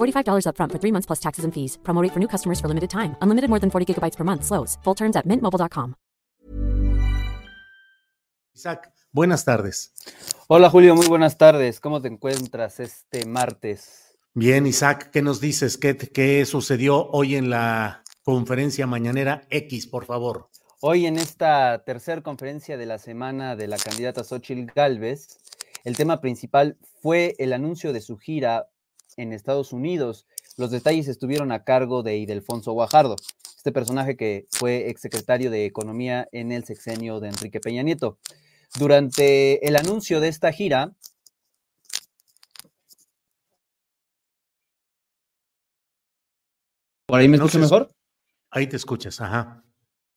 $45 upfront for three months plus taxes and fees. Promo rate for new customers for limited time. Unlimited more than 40 gigabytes per month. Slows. Full terms at mintmobile.com. Isaac, buenas tardes. Hola Julio, muy buenas tardes. ¿Cómo te encuentras este martes? Bien, Isaac, ¿qué nos dices? ¿Qué, qué sucedió hoy en la conferencia mañanera X, por favor? Hoy en esta tercera conferencia de la semana de la candidata Xochitl Galvez, el tema principal fue el anuncio de su gira en Estados Unidos. Los detalles estuvieron a cargo de Idelfonso Guajardo, este personaje que fue exsecretario de Economía en el sexenio de Enrique Peña Nieto. Durante el anuncio de esta gira, ¿Por ahí me escucho mejor? Ahí te escuchas, ajá.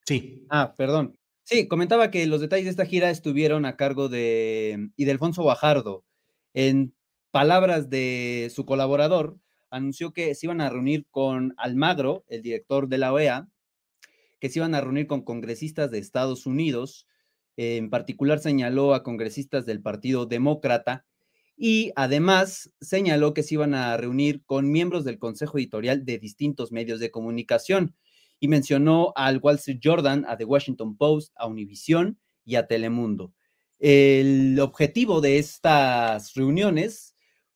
Sí. Ah, perdón. Sí, comentaba que los detalles de esta gira estuvieron a cargo de Idelfonso Guajardo. En palabras de su colaborador, anunció que se iban a reunir con Almagro, el director de la OEA, que se iban a reunir con congresistas de Estados Unidos, en particular señaló a congresistas del Partido Demócrata y además señaló que se iban a reunir con miembros del Consejo Editorial de distintos medios de comunicación y mencionó al Wall Street Jordan, a The Washington Post, a Univision y a Telemundo. El objetivo de estas reuniones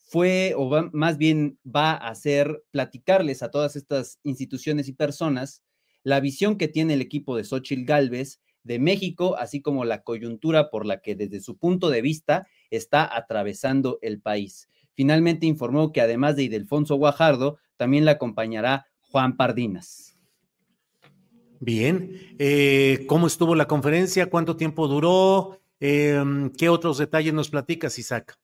fue, o más bien va a ser platicarles a todas estas instituciones y personas la visión que tiene el equipo de Xochitl Galvez de México, así como la coyuntura por la que desde su punto de vista está atravesando el país. Finalmente informó que además de Idelfonso Guajardo, también la acompañará Juan Pardinas. Bien, eh, ¿cómo estuvo la conferencia? ¿Cuánto tiempo duró? Em, ¿Qué otros detalles nos platicas, Isaac?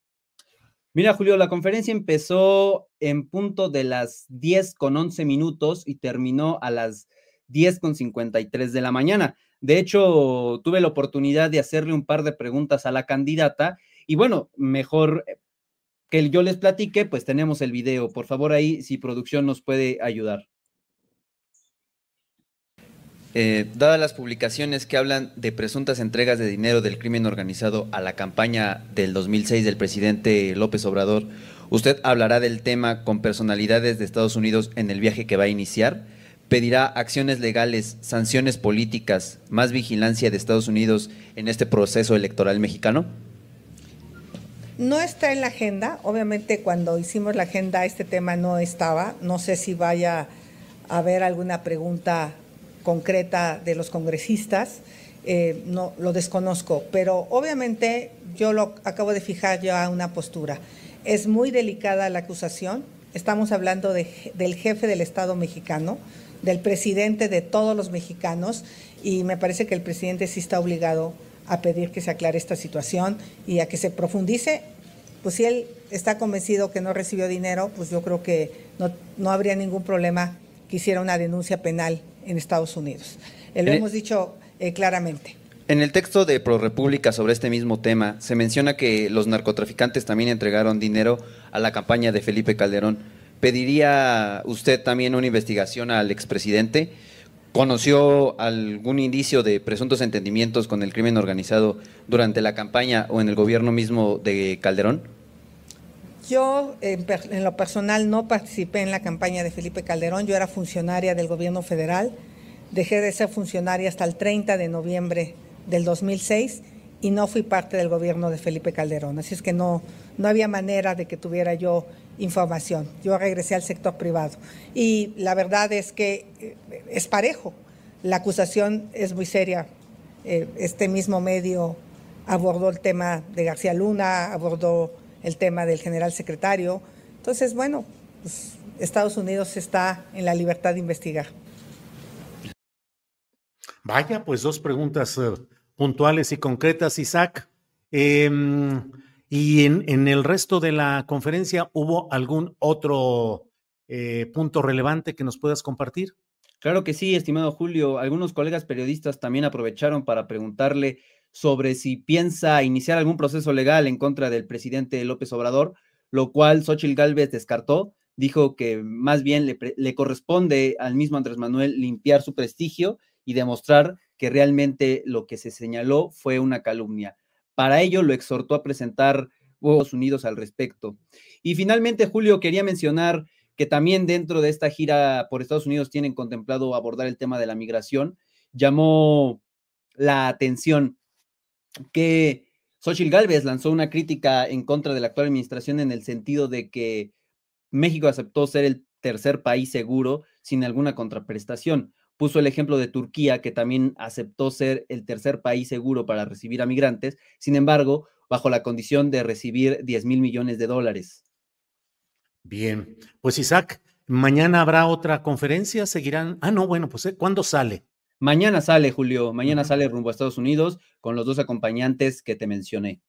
Mira, Julio, la conferencia empezó en punto de las 10 con 11 minutos y terminó a las 10 con 53 de la mañana. De hecho, tuve la oportunidad de hacerle un par de preguntas a la candidata y bueno, mejor que yo les platique, pues tenemos el video. Por favor, ahí, si producción nos puede ayudar. Eh, dadas las publicaciones que hablan de presuntas entregas de dinero del crimen organizado a la campaña del 2006 del presidente López Obrador, ¿usted hablará del tema con personalidades de Estados Unidos en el viaje que va a iniciar? ¿Pedirá acciones legales, sanciones políticas, más vigilancia de Estados Unidos en este proceso electoral mexicano? No está en la agenda. Obviamente cuando hicimos la agenda este tema no estaba. No sé si vaya a haber alguna pregunta concreta de los congresistas, eh, no lo desconozco, pero obviamente yo lo acabo de fijar ya una postura. Es muy delicada la acusación. Estamos hablando del jefe del Estado mexicano, del presidente de todos los mexicanos, y me parece que el presidente sí está obligado a pedir que se aclare esta situación y a que se profundice. Pues si él está convencido que no recibió dinero, pues yo creo que no, no habría ningún problema que hiciera una denuncia penal en Estados Unidos. Eh, lo hemos dicho eh, claramente. En el texto de ProRepública sobre este mismo tema, se menciona que los narcotraficantes también entregaron dinero a la campaña de Felipe Calderón. ¿Pediría usted también una investigación al expresidente? ¿Conoció algún indicio de presuntos entendimientos con el crimen organizado durante la campaña o en el gobierno mismo de Calderón? Yo, en, lo personal, no participé en la campaña de Felipe Calderón. Yo era funcionaria del gobierno federal. Dejé de ser funcionaria hasta el 30 de noviembre del 2006 y no fui parte del gobierno de Felipe Calderón. Así es que no, no había manera de que tuviera yo información. Yo regresé al sector privado y la verdad es que eh, es parejo. La acusación es muy seria. Eh, este mismo medio abordó el tema de García Luna, abordó el tema del general secretario. Entonces, bueno, pues, Estados Unidos está en la libertad de investigar. Vaya, pues dos preguntas eh, puntuales y concretas, Isaac. Em, y en, el resto de la conferencia, ¿hubo algún otro eh, punto relevante que nos puedas compartir? Claro que sí, estimado Julio. Algunos colegas periodistas también aprovecharon para preguntarle sobre si piensa iniciar algún proceso legal en contra del presidente López Obrador, lo cual Xochitl Gálvez descartó. Dijo que más bien le, corresponde al mismo Andrés Manuel limpiar su prestigio y demostrar que realmente lo que se señaló fue una calumnia. Para ello lo exhortó a presentar Estados Unidos al respecto. Y finalmente, Julio, quería mencionar que también dentro de esta gira por Estados Unidos tienen contemplado abordar el tema de la migración. Llamó la atención que Xochitl Gálvez lanzó una crítica en contra de la actual administración en el sentido de que México aceptó ser el tercer país seguro sin alguna contraprestación. Puso el ejemplo de Turquía, que también aceptó ser el tercer país seguro para recibir a migrantes, sin embargo, bajo la condición de recibir 10 mil millones de dólares. Bien, pues Isaac, mañana habrá otra conferencia, seguirán. Ah, no, bueno, pues ¿eh? ¿cuándo sale? Mañana sale, Julio, mañana sale rumbo a Estados Unidos con los dos acompañantes que te mencioné.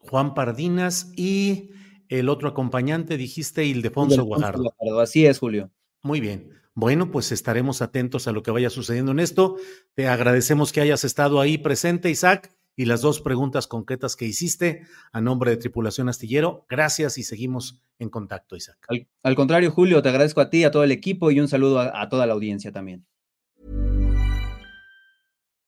Juan Pardinas y el otro acompañante, dijiste, Ildefonso Guajardo. Así es, Julio. Muy bien. Bueno, pues estaremos atentos a lo que vaya sucediendo en esto. Te agradecemos que hayas estado ahí presente, Isaac, y las dos preguntas concretas que hiciste a nombre de Tripulación Astillero. Gracias y seguimos en contacto, Isaac. Al, contrario, Julio, te agradezco a ti, a todo el equipo y un saludo a, a toda la audiencia también.